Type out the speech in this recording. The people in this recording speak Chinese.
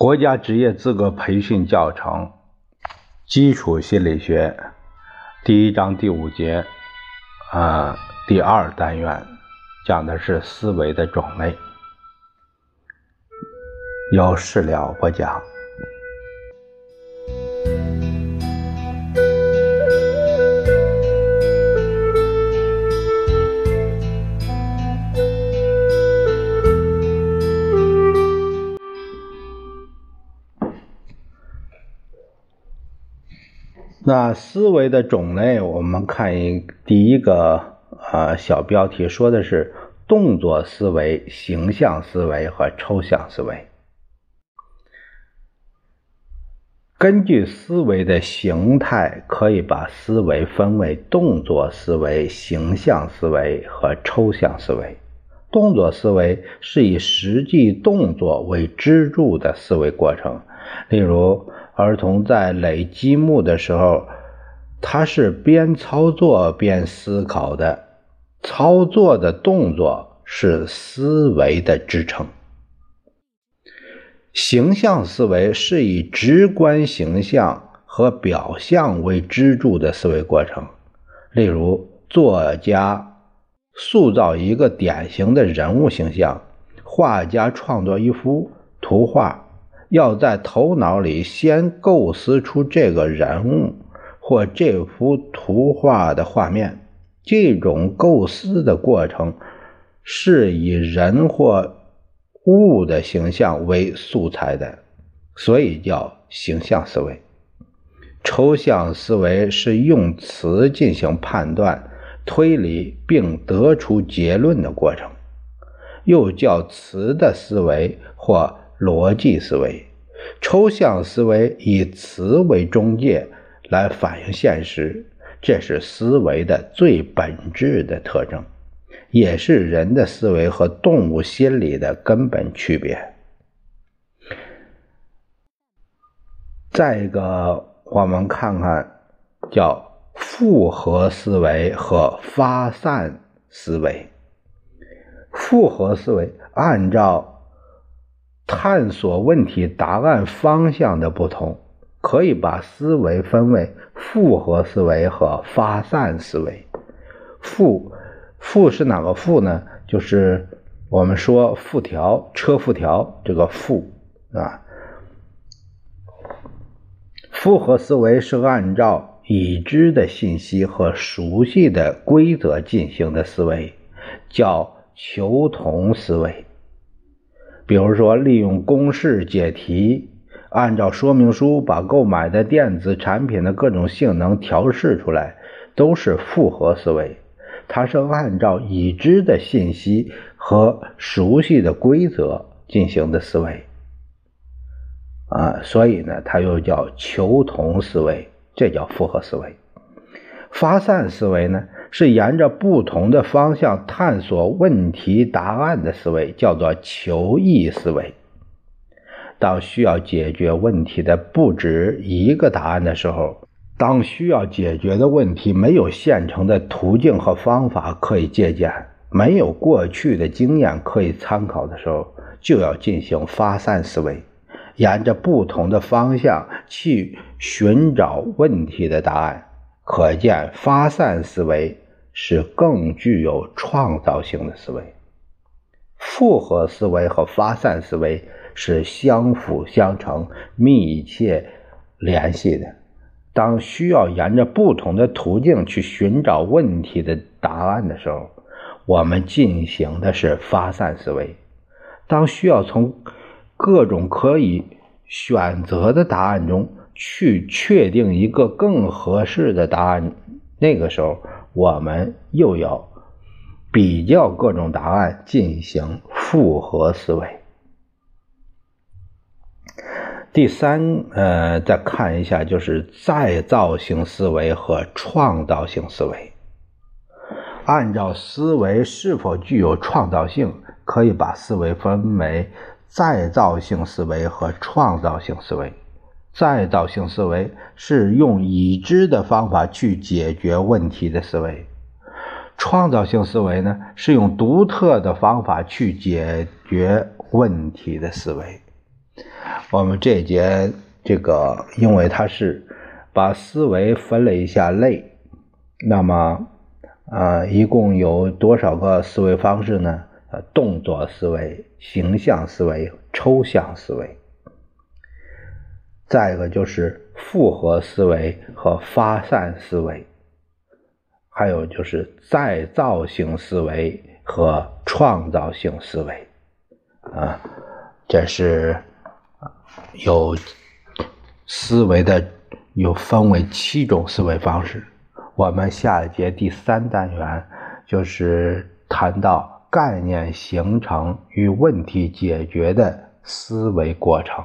国家职业资格培训教程《基础心理学》第一章第五节，啊，第二单元讲的是思维的种类，由事了不讲。那思维的种类，我们看一第一个啊小标题说的是动作思维、形象思维和抽象思维。根据思维的形态，可以把思维分为动作思维、形象思维和抽象思维。动作思维是以实际动作为支柱的思维过程，例如。儿童在垒积木的时候，他是边操作边思考的。操作的动作是思维的支撑。形象思维是以直观形象和表象为支柱的思维过程。例如，作家塑造一个典型的人物形象，画家创作一幅图画。要在头脑里先构思出这个人物或这幅图画的画面，这种构思的过程是以人或物的形象为素材的，所以叫形象思维。抽象思维是用词进行判断、推理并得出结论的过程，又叫词的思维或。逻辑思维、抽象思维以词为中介来反映现实，这是思维的最本质的特征，也是人的思维和动物心理的根本区别。再一个，我们看看叫复合思维和发散思维。复合思维按照。探索问题答案方向的不同，可以把思维分为复合思维和发散思维。复复是哪个复呢？就是我们说复条车复条这个复啊。复合思维是按照已知的信息和熟悉的规则进行的思维，叫求同思维。比如说，利用公式解题，按照说明书把购买的电子产品的各种性能调试出来，都是复合思维。它是按照已知的信息和熟悉的规则进行的思维啊，所以呢，它又叫求同思维，这叫复合思维。发散思维呢？是沿着不同的方向探索问题答案的思维，叫做求异思维。当需要解决问题的不止一个答案的时候，当需要解决的问题没有现成的途径和方法可以借鉴，没有过去的经验可以参考的时候，就要进行发散思维，沿着不同的方向去寻找问题的答案。可见，发散思维是更具有创造性的思维。复合思维和发散思维是相辅相成、密切联系的。当需要沿着不同的途径去寻找问题的答案的时候，我们进行的是发散思维；当需要从各种可以选择的答案中，去确定一个更合适的答案，那个时候我们又要比较各种答案进行复合思维。第三，呃，再看一下就是再造性思维和创造性思维。按照思维是否具有创造性，可以把思维分为再造性思维和创造性思维。再造性思维是用已知的方法去解决问题的思维，创造性思维呢是用独特的方法去解决问题的思维。我们这节这个，因为它是把思维分了一下类，那么啊，一共有多少个思维方式呢？呃，动作思维、形象思维、抽象思维。再一个就是复合思维和发散思维，还有就是再造性思维和创造性思维，啊，这是有思维的，有分为七种思维方式。我们下一节第三单元就是谈到概念形成与问题解决的思维过程。